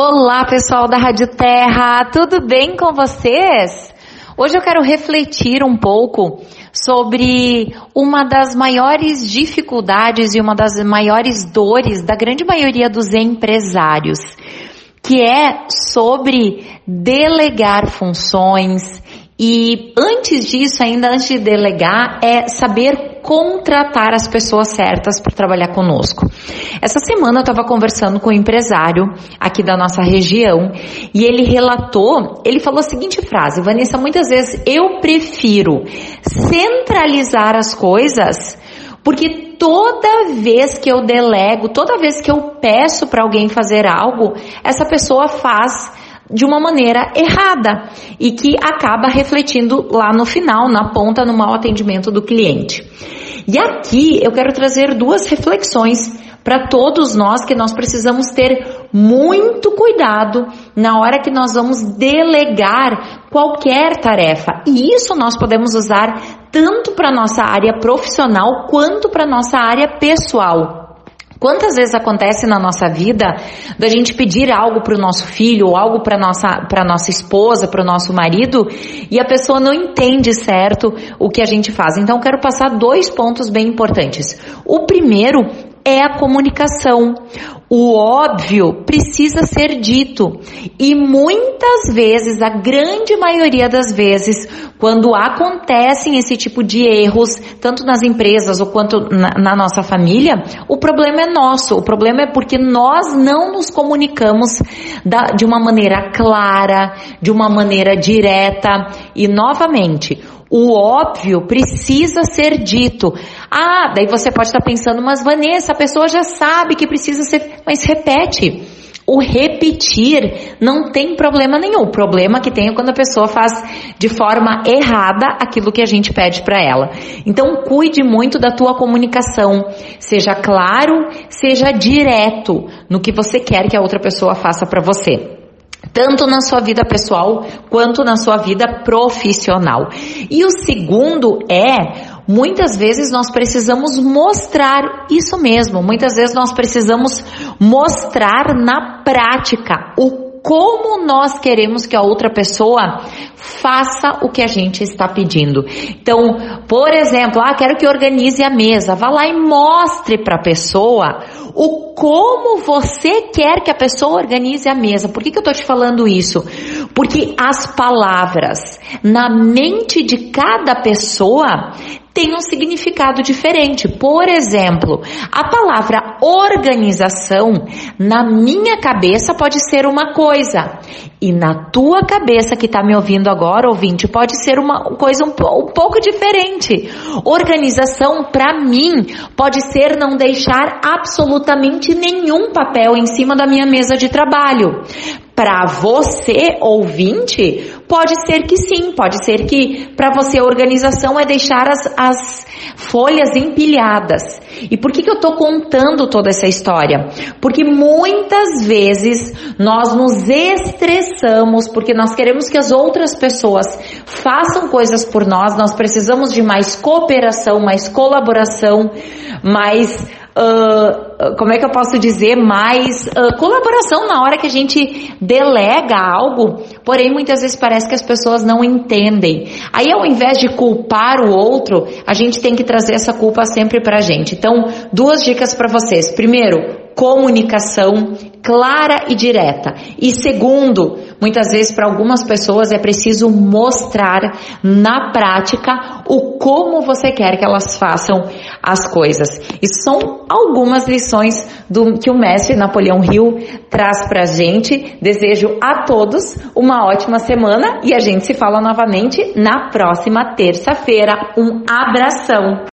Olá, pessoal da Rádio Terra, tudo bem com vocês? Hoje eu quero refletir um pouco sobre uma das maiores dificuldades e uma das maiores dores da grande maioria dos empresários, que é sobre delegar funções e antes disso, ainda antes de delegar, é saber contratar as pessoas certas para trabalhar conosco. Essa semana eu estava conversando com um empresário aqui da nossa região e ele relatou, ele falou a seguinte frase, Vanessa, muitas vezes eu prefiro centralizar as coisas porque toda vez que eu delego, toda vez que eu peço para alguém fazer algo, essa pessoa faz de uma maneira errada e que acaba refletindo lá no final, na ponta, no mau atendimento do cliente. E aqui eu quero trazer duas reflexões para todos nós que nós precisamos ter muito cuidado na hora que nós vamos delegar qualquer tarefa. E isso nós podemos usar tanto para nossa área profissional quanto para nossa área pessoal. Quantas vezes acontece na nossa vida da gente pedir algo para o nosso filho ou algo para nossa para nossa esposa, para o nosso marido e a pessoa não entende certo o que a gente faz. Então quero passar dois pontos bem importantes. O primeiro é a comunicação. O óbvio precisa ser dito. E muitas vezes, a grande maioria das vezes, quando acontecem esse tipo de erros, tanto nas empresas ou quanto na, na nossa família, o problema é nosso. O problema é porque nós não nos comunicamos da, de uma maneira clara, de uma maneira direta. E novamente, o óbvio precisa ser dito. Ah, daí você pode estar pensando, mas Vanessa, a pessoa já sabe que precisa ser, mas repete. O repetir não tem problema nenhum. O problema que tem é quando a pessoa faz de forma errada aquilo que a gente pede para ela. Então, cuide muito da tua comunicação. Seja claro, seja direto no que você quer que a outra pessoa faça para você tanto na sua vida pessoal quanto na sua vida profissional. E o segundo é Muitas vezes nós precisamos mostrar isso mesmo, muitas vezes nós precisamos mostrar na prática o como nós queremos que a outra pessoa faça o que a gente está pedindo. Então, por exemplo, ah, quero que organize a mesa. Vá lá e mostre para a pessoa o como você quer que a pessoa organize a mesa. Por que, que eu estou te falando isso? Porque as palavras na mente de cada pessoa tem um significado diferente. Por exemplo, a palavra organização na minha cabeça pode ser uma coisa e na tua cabeça que está me ouvindo agora, ouvinte, pode ser uma coisa um, um pouco diferente. Organização para mim pode ser não deixar absolutamente nenhum papel em cima da minha mesa de trabalho. Para você, ouvinte, pode ser que sim, pode ser que para você organização é deixar as, as folhas empilhadas. E por que, que eu estou contando toda essa história? Porque muitas vezes nós nos estressamos porque nós queremos que as outras pessoas façam coisas por nós, nós precisamos de mais cooperação, mais colaboração, mais uh, como é que eu posso dizer, mais uh, colaboração na hora que a gente delega algo, porém muitas vezes parece que as pessoas não entendem. Aí ao invés de culpar o outro, a gente tem que trazer essa culpa sempre pra gente. Então, duas dicas para vocês. Primeiro, comunicação clara e direta. E segundo, muitas vezes para algumas pessoas é preciso mostrar na prática o como você quer que elas façam as coisas. Isso são algumas lições do que o mestre Napoleão Hill traz pra gente. Desejo a todos uma ótima semana e a gente se fala novamente na próxima terça-feira. Um abração.